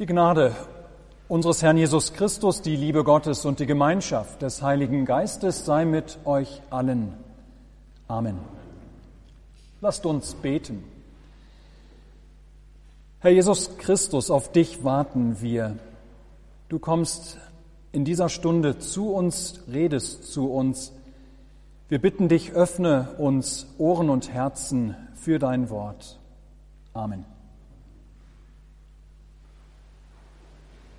Die Gnade unseres Herrn Jesus Christus, die Liebe Gottes und die Gemeinschaft des Heiligen Geistes sei mit euch allen. Amen. Lasst uns beten. Herr Jesus Christus, auf dich warten wir. Du kommst in dieser Stunde zu uns, redest zu uns. Wir bitten dich, öffne uns Ohren und Herzen für dein Wort. Amen.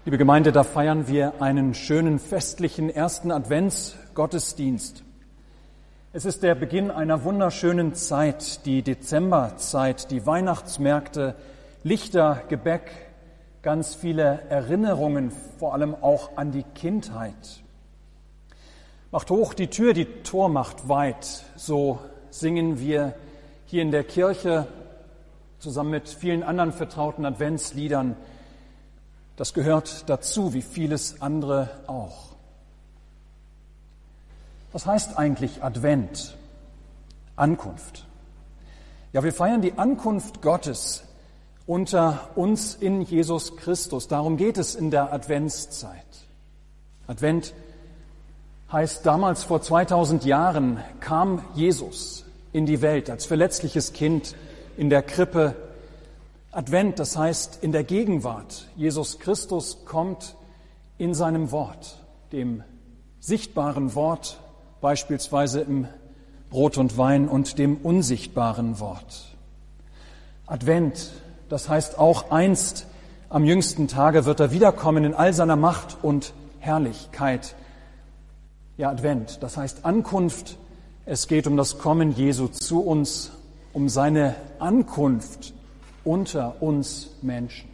Liebe Gemeinde, da feiern wir einen schönen festlichen ersten Adventsgottesdienst. Es ist der Beginn einer wunderschönen Zeit, die Dezemberzeit, die Weihnachtsmärkte, Lichter, Gebäck, ganz viele Erinnerungen, vor allem auch an die Kindheit. Macht hoch die Tür, die Tor macht weit, so singen wir hier in der Kirche zusammen mit vielen anderen vertrauten Adventsliedern das gehört dazu, wie vieles andere auch. Was heißt eigentlich Advent? Ankunft. Ja, wir feiern die Ankunft Gottes unter uns in Jesus Christus. Darum geht es in der Adventszeit. Advent heißt, damals vor 2000 Jahren kam Jesus in die Welt als verletzliches Kind in der Krippe Advent, das heißt in der Gegenwart. Jesus Christus kommt in seinem Wort, dem sichtbaren Wort, beispielsweise im Brot und Wein und dem unsichtbaren Wort. Advent, das heißt auch einst am jüngsten Tage wird er wiederkommen in all seiner Macht und Herrlichkeit. Ja, Advent, das heißt Ankunft. Es geht um das Kommen Jesu zu uns, um seine Ankunft unter uns Menschen.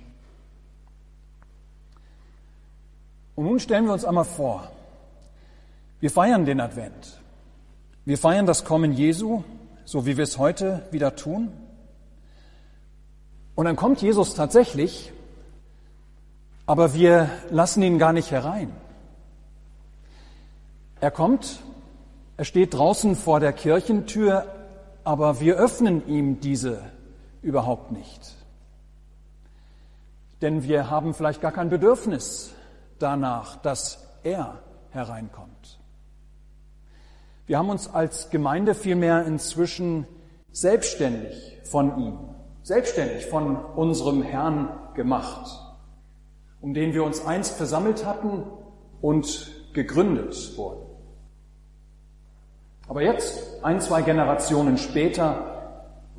Und nun stellen wir uns einmal vor, wir feiern den Advent. Wir feiern das Kommen Jesu, so wie wir es heute wieder tun. Und dann kommt Jesus tatsächlich, aber wir lassen ihn gar nicht herein. Er kommt, er steht draußen vor der Kirchentür, aber wir öffnen ihm diese überhaupt nicht. Denn wir haben vielleicht gar kein Bedürfnis danach, dass er hereinkommt. Wir haben uns als Gemeinde vielmehr inzwischen selbstständig von ihm, selbstständig von unserem Herrn gemacht, um den wir uns einst versammelt hatten und gegründet wurden. Aber jetzt, ein, zwei Generationen später,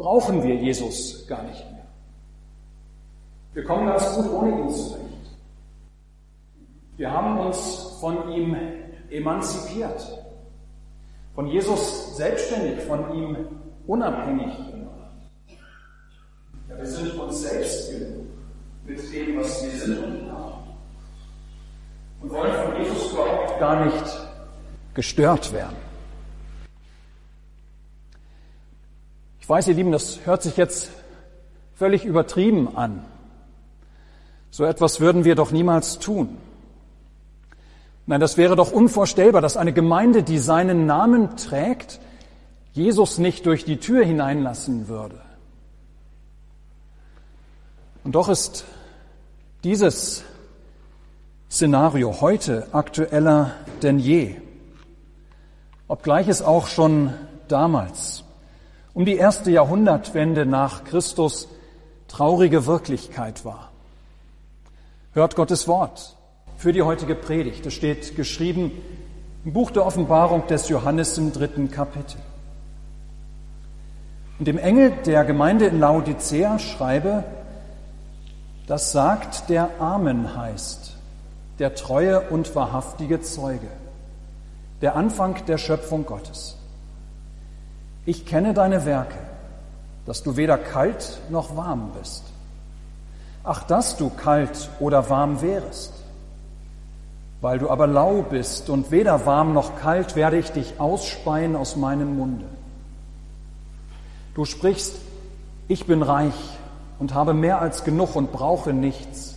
brauchen wir Jesus gar nicht mehr. Wir kommen ganz gut ohne ihn zurecht. Wir haben uns von ihm emanzipiert, von Jesus selbstständig, von ihm unabhängig gemacht. Ja, wir sind uns selbst genug mit dem, was wir sind und haben. Und wollen von Jesus überhaupt gar nicht gestört werden. Ich weiß, ihr Lieben, das hört sich jetzt völlig übertrieben an. So etwas würden wir doch niemals tun. Nein, das wäre doch unvorstellbar, dass eine Gemeinde, die seinen Namen trägt, Jesus nicht durch die Tür hineinlassen würde. Und doch ist dieses Szenario heute aktueller denn je, obgleich es auch schon damals um die erste Jahrhundertwende nach Christus traurige Wirklichkeit war. Hört Gottes Wort für die heutige Predigt. Es steht geschrieben im Buch der Offenbarung des Johannes im dritten Kapitel. Und dem Engel der Gemeinde in Laodicea schreibe, das sagt, der Amen heißt, der treue und wahrhaftige Zeuge, der Anfang der Schöpfung Gottes. Ich kenne deine Werke, dass du weder kalt noch warm bist. Ach, dass du kalt oder warm wärest. Weil du aber lau bist und weder warm noch kalt, werde ich dich ausspeien aus meinem Munde. Du sprichst, ich bin reich und habe mehr als genug und brauche nichts.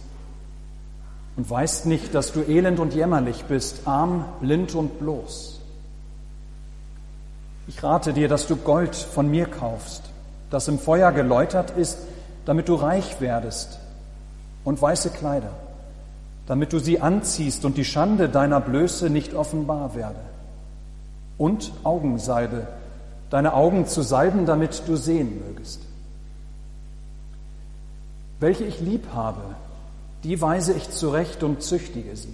Und weißt nicht, dass du elend und jämmerlich bist, arm, blind und bloß. Ich rate dir, dass du Gold von mir kaufst, das im Feuer geläutert ist, damit du reich werdest, und weiße Kleider, damit du sie anziehst und die Schande deiner Blöße nicht offenbar werde. Und Augenseide, deine Augen zu salben, damit du sehen mögest. Welche ich lieb habe, die weise ich zurecht und züchtige sie.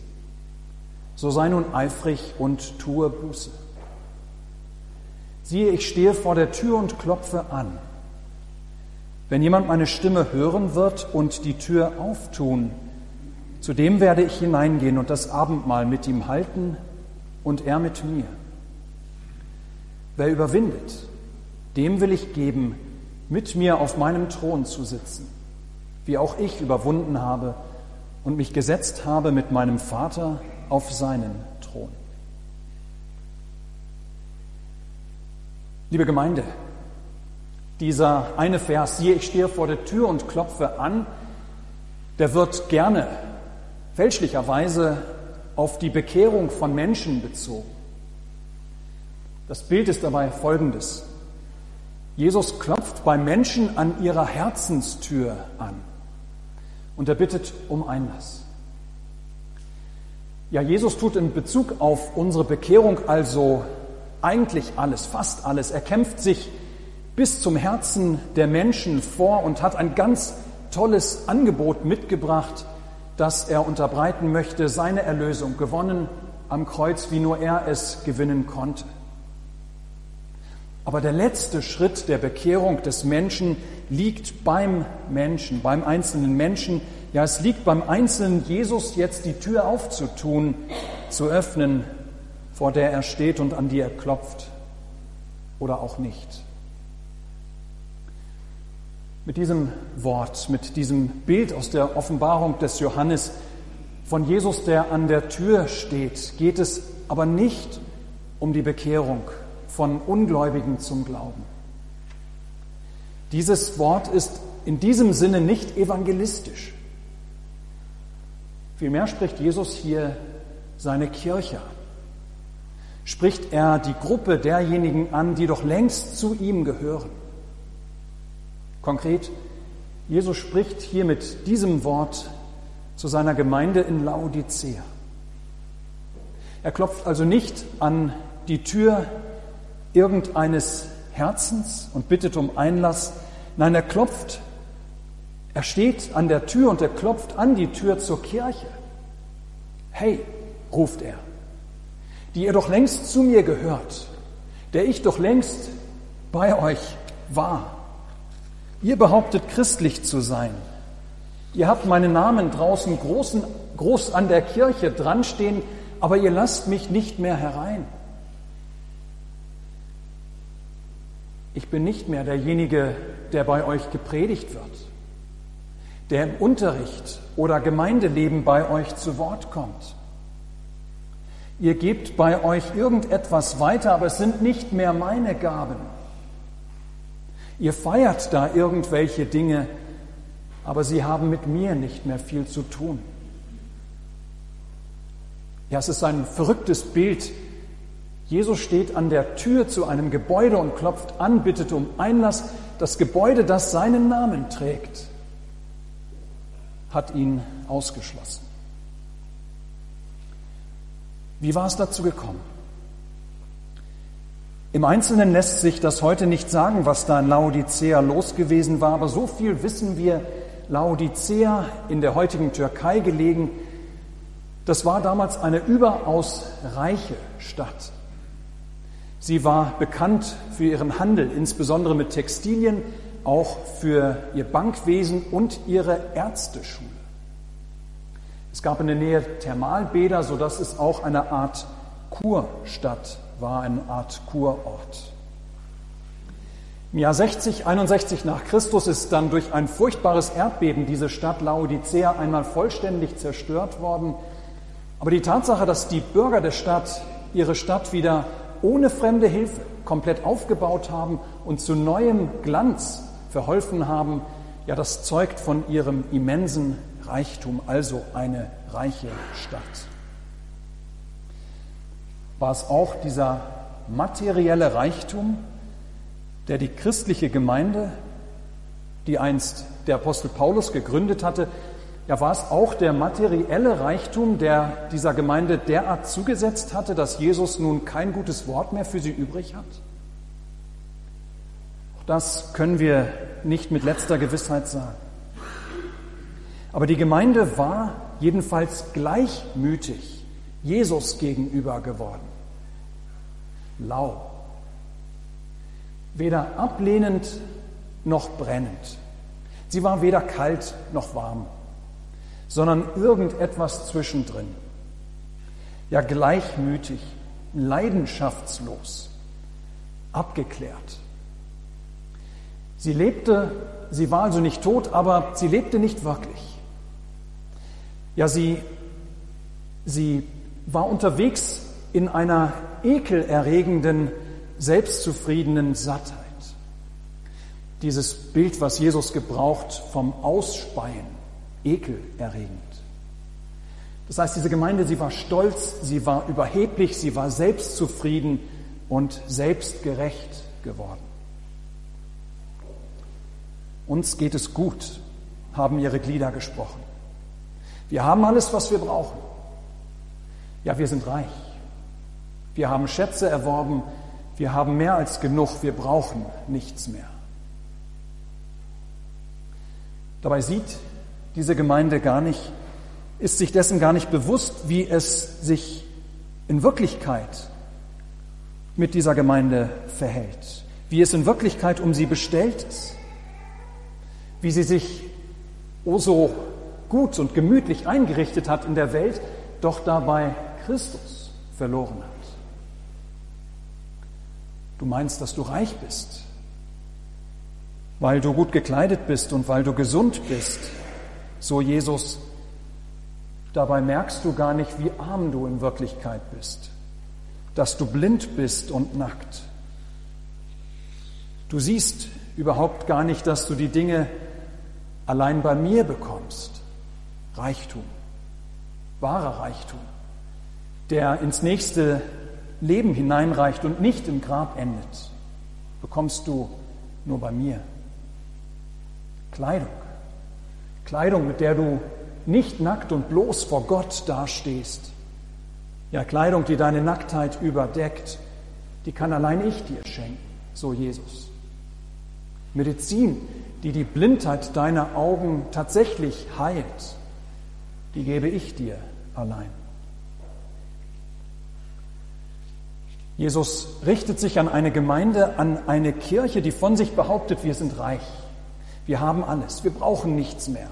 So sei nun eifrig und tue Buße. Siehe, ich stehe vor der Tür und klopfe an. Wenn jemand meine Stimme hören wird und die Tür auftun, zu dem werde ich hineingehen und das Abendmahl mit ihm halten und er mit mir. Wer überwindet, dem will ich geben, mit mir auf meinem Thron zu sitzen, wie auch ich überwunden habe und mich gesetzt habe mit meinem Vater auf seinen Thron. Liebe Gemeinde, dieser eine Vers, siehe, ich stehe vor der Tür und klopfe an, der wird gerne fälschlicherweise auf die Bekehrung von Menschen bezogen. Das Bild ist dabei folgendes. Jesus klopft bei Menschen an ihrer Herzenstür an und er bittet um Einlass. Ja, Jesus tut in Bezug auf unsere Bekehrung also eigentlich alles, fast alles. Er kämpft sich bis zum Herzen der Menschen vor und hat ein ganz tolles Angebot mitgebracht, das er unterbreiten möchte, seine Erlösung, gewonnen am Kreuz, wie nur er es gewinnen konnte. Aber der letzte Schritt der Bekehrung des Menschen liegt beim Menschen, beim einzelnen Menschen. Ja, es liegt beim einzelnen Jesus jetzt die Tür aufzutun, zu öffnen, vor der er steht und an die er klopft oder auch nicht. Mit diesem Wort, mit diesem Bild aus der Offenbarung des Johannes von Jesus, der an der Tür steht, geht es aber nicht um die Bekehrung von Ungläubigen zum Glauben. Dieses Wort ist in diesem Sinne nicht evangelistisch. Vielmehr spricht Jesus hier seine Kirche an. Spricht er die Gruppe derjenigen an, die doch längst zu ihm gehören. Konkret, Jesus spricht hier mit diesem Wort zu seiner Gemeinde in Laodicea. Er klopft also nicht an die Tür irgendeines Herzens und bittet um Einlass. Nein, er klopft, er steht an der Tür und er klopft an die Tür zur Kirche. Hey, ruft er, die ihr doch längst zu mir gehört, der ich doch längst bei euch war. Ihr behauptet christlich zu sein. Ihr habt meinen Namen draußen großen, groß an der Kirche dran stehen, aber ihr lasst mich nicht mehr herein. Ich bin nicht mehr derjenige, der bei euch gepredigt wird, der im Unterricht oder Gemeindeleben bei euch zu Wort kommt. Ihr gebt bei euch irgendetwas weiter, aber es sind nicht mehr meine Gaben. Ihr feiert da irgendwelche Dinge, aber sie haben mit mir nicht mehr viel zu tun. Ja, es ist ein verrücktes Bild, Jesus steht an der Tür zu einem Gebäude und klopft an, bittet um Einlass. Das Gebäude, das seinen Namen trägt, hat ihn ausgeschlossen. Wie war es dazu gekommen? Im Einzelnen lässt sich das heute nicht sagen, was da in Laodicea los gewesen war, aber so viel wissen wir, Laodicea in der heutigen Türkei gelegen, das war damals eine überaus reiche Stadt. Sie war bekannt für ihren Handel, insbesondere mit Textilien, auch für ihr Bankwesen und ihre Ärzteschule. Es gab in der Nähe Thermalbäder, sodass es auch eine Art Kurstadt war, eine Art Kurort. Im Jahr 60, 61 nach Christus ist dann durch ein furchtbares Erdbeben diese Stadt Laodicea einmal vollständig zerstört worden. Aber die Tatsache, dass die Bürger der Stadt ihre Stadt wieder ohne fremde Hilfe komplett aufgebaut haben und zu neuem Glanz verholfen haben, ja, das zeugt von ihrem immensen Reichtum, also eine reiche Stadt. War es auch dieser materielle Reichtum, der die christliche Gemeinde, die einst der Apostel Paulus gegründet hatte, Ja, war es auch der materielle Reichtum, der dieser Gemeinde derart zugesetzt hatte, dass Jesus nun kein gutes Wort mehr für sie übrig hat? Auch das können wir nicht mit letzter Gewissheit sagen. Aber die Gemeinde war jedenfalls gleichmütig Jesus gegenüber geworden. Lau. Weder ablehnend noch brennend. Sie war weder kalt noch warm, sondern irgendetwas zwischendrin. Ja, gleichmütig, leidenschaftslos, abgeklärt. Sie lebte, sie war also nicht tot, aber sie lebte nicht wirklich. Ja, sie, sie war unterwegs in einer ekelerregenden, selbstzufriedenen Sattheit. Dieses Bild, was Jesus gebraucht vom Ausspeien, ekelerregend. Das heißt, diese Gemeinde, sie war stolz, sie war überheblich, sie war selbstzufrieden und selbstgerecht geworden. Uns geht es gut, haben ihre Glieder gesprochen. Wir haben alles, was wir brauchen. Ja, wir sind reich. Wir haben Schätze erworben. Wir haben mehr als genug. Wir brauchen nichts mehr. Dabei sieht diese Gemeinde gar nicht, ist sich dessen gar nicht bewusst, wie es sich in Wirklichkeit mit dieser Gemeinde verhält, wie es in Wirklichkeit um sie bestellt ist, wie sie sich oh so gut und gemütlich eingerichtet hat in der Welt, doch dabei Christus verloren hat. Du meinst, dass du reich bist, weil du gut gekleidet bist und weil du gesund bist, so Jesus. Dabei merkst du gar nicht, wie arm du in Wirklichkeit bist, dass du blind bist und nackt. Du siehst überhaupt gar nicht, dass du die Dinge allein bei mir bekommst. Reichtum, wahrer Reichtum, der ins nächste Leben hineinreicht und nicht im Grab endet, bekommst du nur bei mir. Kleidung, Kleidung, mit der du nicht nackt und bloß vor Gott dastehst. Ja, Kleidung, die deine Nacktheit überdeckt, die kann allein ich dir schenken, so Jesus. Medizin, die die Blindheit deiner Augen tatsächlich heilt, die gebe ich dir allein. Jesus richtet sich an eine Gemeinde, an eine Kirche, die von sich behauptet, wir sind reich. Wir haben alles. Wir brauchen nichts mehr.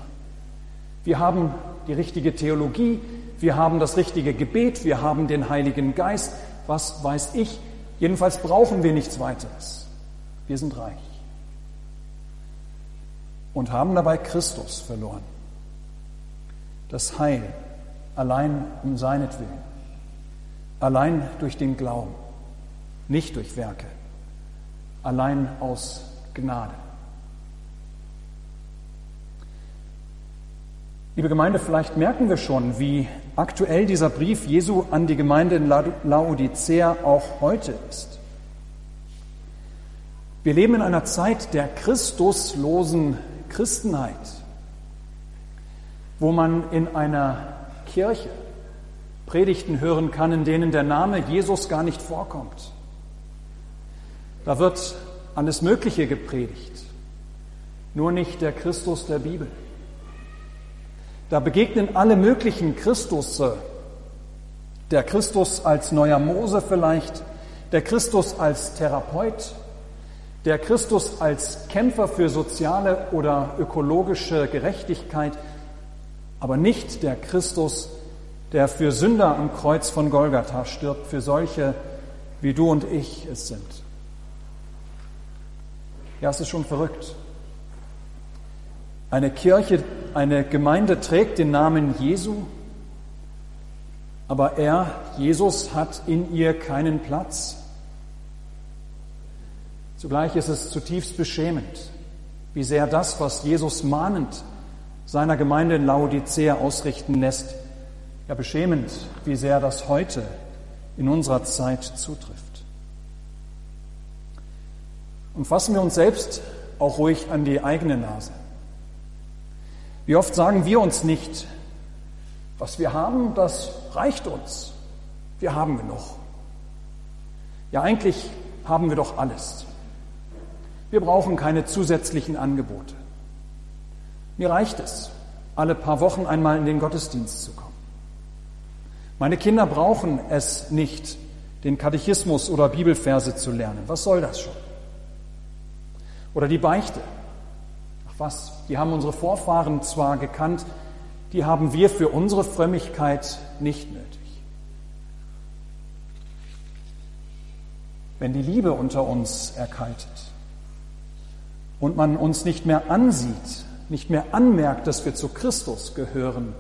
Wir haben die richtige Theologie. Wir haben das richtige Gebet. Wir haben den Heiligen Geist. Was weiß ich? Jedenfalls brauchen wir nichts weiteres. Wir sind reich. Und haben dabei Christus verloren das Heil allein um seinetwillen, allein durch den Glauben, nicht durch Werke, allein aus Gnade. Liebe Gemeinde, vielleicht merken wir schon, wie aktuell dieser Brief Jesu an die Gemeinde in Laodicea auch heute ist. Wir leben in einer Zeit der christuslosen Christenheit wo man in einer Kirche Predigten hören kann, in denen der Name Jesus gar nicht vorkommt. Da wird alles Mögliche gepredigt, nur nicht der Christus der Bibel. Da begegnen alle möglichen Christusse, der Christus als neuer Mose vielleicht, der Christus als Therapeut, der Christus als Kämpfer für soziale oder ökologische Gerechtigkeit, aber nicht der Christus, der für Sünder am Kreuz von Golgatha stirbt, für solche wie du und ich es sind. Ja, es ist schon verrückt. Eine Kirche, eine Gemeinde trägt den Namen Jesu, aber er, Jesus, hat in ihr keinen Platz. Zugleich ist es zutiefst beschämend, wie sehr das, was Jesus mahnend seiner Gemeinde in Laodicea ausrichten lässt. Ja, beschämend, wie sehr das heute in unserer Zeit zutrifft. Und fassen wir uns selbst auch ruhig an die eigene Nase. Wie oft sagen wir uns nicht, was wir haben, das reicht uns. Wir haben genug. Ja, eigentlich haben wir doch alles. Wir brauchen keine zusätzlichen Angebote. Mir reicht es, alle paar Wochen einmal in den Gottesdienst zu kommen. Meine Kinder brauchen es nicht, den Katechismus oder Bibelverse zu lernen. Was soll das schon? Oder die Beichte. Ach was, die haben unsere Vorfahren zwar gekannt, die haben wir für unsere Frömmigkeit nicht nötig. Wenn die Liebe unter uns erkaltet und man uns nicht mehr ansieht, nicht mehr anmerkt, dass wir zu Christus gehören,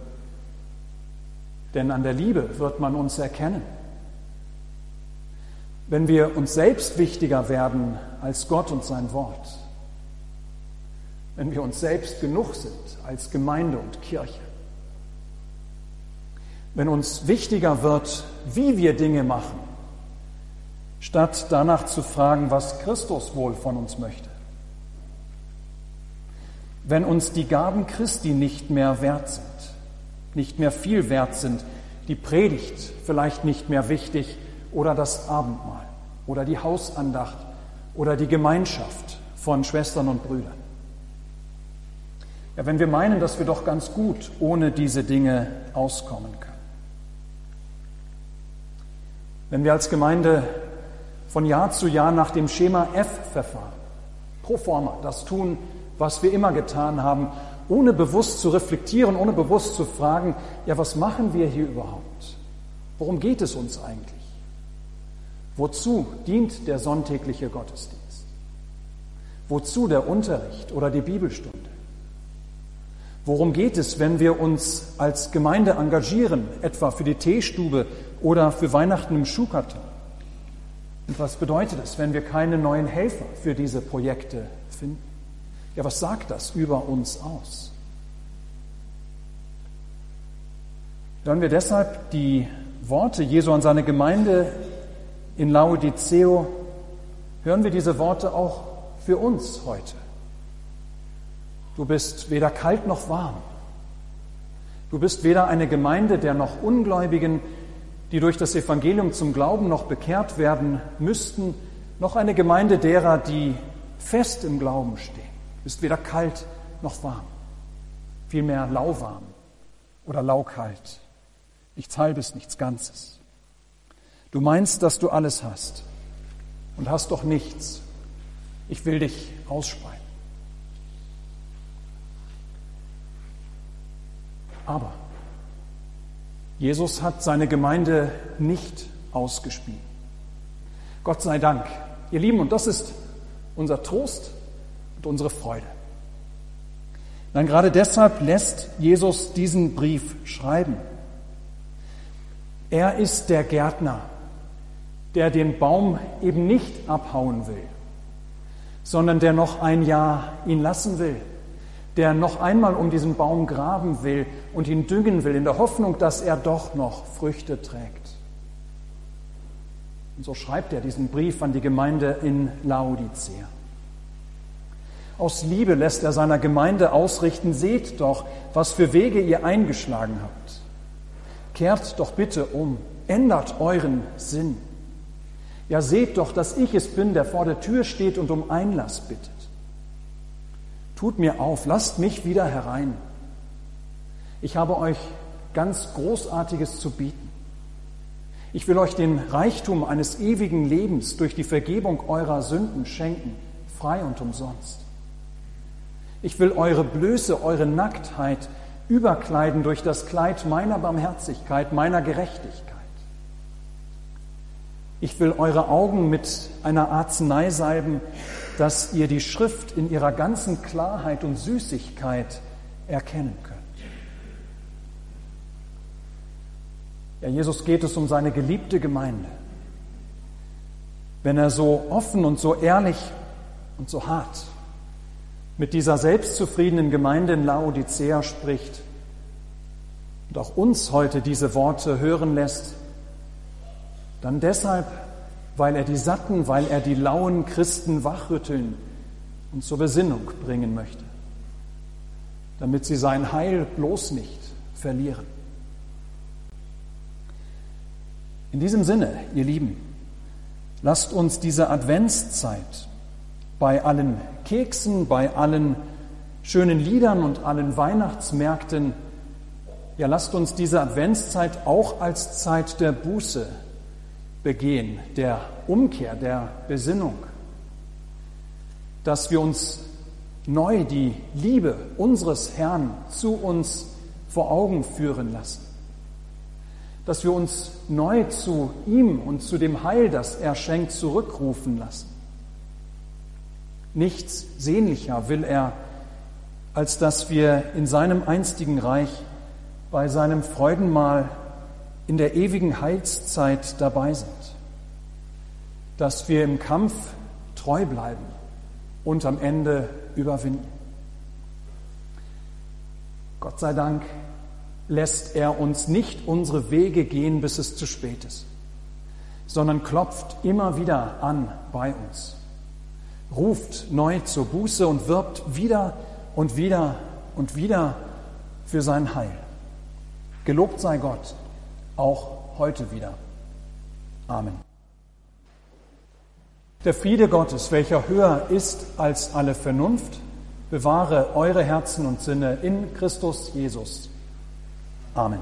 denn an der Liebe wird man uns erkennen. Wenn wir uns selbst wichtiger werden als Gott und sein Wort, wenn wir uns selbst genug sind als Gemeinde und Kirche, wenn uns wichtiger wird, wie wir Dinge machen, statt danach zu fragen, was Christus wohl von uns möchte. Wenn uns die Gaben Christi nicht mehr wert sind, nicht mehr viel wert sind, die Predigt vielleicht nicht mehr wichtig oder das Abendmahl oder die Hausandacht oder die Gemeinschaft von Schwestern und Brüdern. Ja, wenn wir meinen, dass wir doch ganz gut ohne diese Dinge auskommen können. Wenn wir als Gemeinde von Jahr zu Jahr nach dem Schema F verfahren, pro forma, das tun, was wir immer getan haben, ohne bewusst zu reflektieren, ohne bewusst zu fragen, ja, was machen wir hier überhaupt? Worum geht es uns eigentlich? Wozu dient der sonntägliche Gottesdienst? Wozu der Unterricht oder die Bibelstunde? Worum geht es, wenn wir uns als Gemeinde engagieren, etwa für die Teestube oder für Weihnachten im Schuhkarton? Und was bedeutet es, wenn wir keine neuen Helfer für diese Projekte finden? Ja, was sagt das über uns aus? Hören wir deshalb die Worte Jesu an seine Gemeinde in Laodiceo, hören wir diese Worte auch für uns heute. Du bist weder kalt noch warm. Du bist weder eine Gemeinde der noch Ungläubigen, die durch das Evangelium zum Glauben noch bekehrt werden müssten, noch eine Gemeinde derer, die fest im Glauben stehen bist weder kalt noch warm, vielmehr lauwarm oder laukalt, nichts Halbes, nichts Ganzes. Du meinst, dass du alles hast und hast doch nichts. Ich will dich ausspeien. Aber Jesus hat seine Gemeinde nicht ausgespielt. Gott sei Dank. Ihr Lieben, und das ist unser Trost und unsere Freude. Nein, gerade deshalb lässt Jesus diesen Brief schreiben. Er ist der Gärtner, der den Baum eben nicht abhauen will, sondern der noch ein Jahr ihn lassen will, der noch einmal um diesen Baum graben will und ihn düngen will, in der Hoffnung, dass er doch noch Früchte trägt. Und so schreibt er diesen Brief an die Gemeinde in Laodicea. Aus Liebe lässt er seiner Gemeinde ausrichten, seht doch, was für Wege ihr eingeschlagen habt. Kehrt doch bitte um, ändert euren Sinn. Ja, seht doch, dass ich es bin, der vor der Tür steht und um Einlass bittet. Tut mir auf, lasst mich wieder herein. Ich habe euch ganz Großartiges zu bieten. Ich will euch den Reichtum eines ewigen Lebens durch die Vergebung eurer Sünden schenken, frei und umsonst. Ich will eure Blöße, eure Nacktheit überkleiden durch das Kleid meiner Barmherzigkeit, meiner Gerechtigkeit. Ich will eure Augen mit einer Arznei salben, dass ihr die Schrift in ihrer ganzen Klarheit und Süßigkeit erkennen könnt. Ja, Jesus geht es um seine geliebte Gemeinde. Wenn er so offen und so ehrlich und so hart mit dieser selbstzufriedenen Gemeinde in Laodicea spricht und auch uns heute diese Worte hören lässt, dann deshalb, weil er die satten, weil er die lauen Christen wachrütteln und zur Besinnung bringen möchte. damit sie sein Heil bloß nicht verlieren. In diesem Sinne, ihr Lieben, lasst uns diese Adventszeit bei allen Keksen, bei allen schönen Liedern und allen Weihnachtsmärkten, ja, lasst uns diese Adventszeit auch als Zeit der Buße begehen, der Umkehr, der Besinnung, dass wir uns neu die Liebe unseres Herrn zu uns vor Augen führen lassen, dass wir uns neu zu ihm und zu dem Heil, das er schenkt, zurückrufen lassen. Nichts sehnlicher will er, als dass wir in seinem einstigen Reich bei seinem Freudenmahl in der ewigen Heilszeit dabei sind, dass wir im Kampf treu bleiben und am Ende überwinden. Gott sei Dank lässt er uns nicht unsere Wege gehen, bis es zu spät ist, sondern klopft immer wieder an bei uns, ruft neu zur Buße und wirbt wieder und wieder und wieder für sein Heil. Gelobt sei Gott, auch heute wieder. Amen. Der Friede Gottes, welcher höher ist als alle Vernunft, bewahre eure Herzen und Sinne in Christus Jesus. Amen.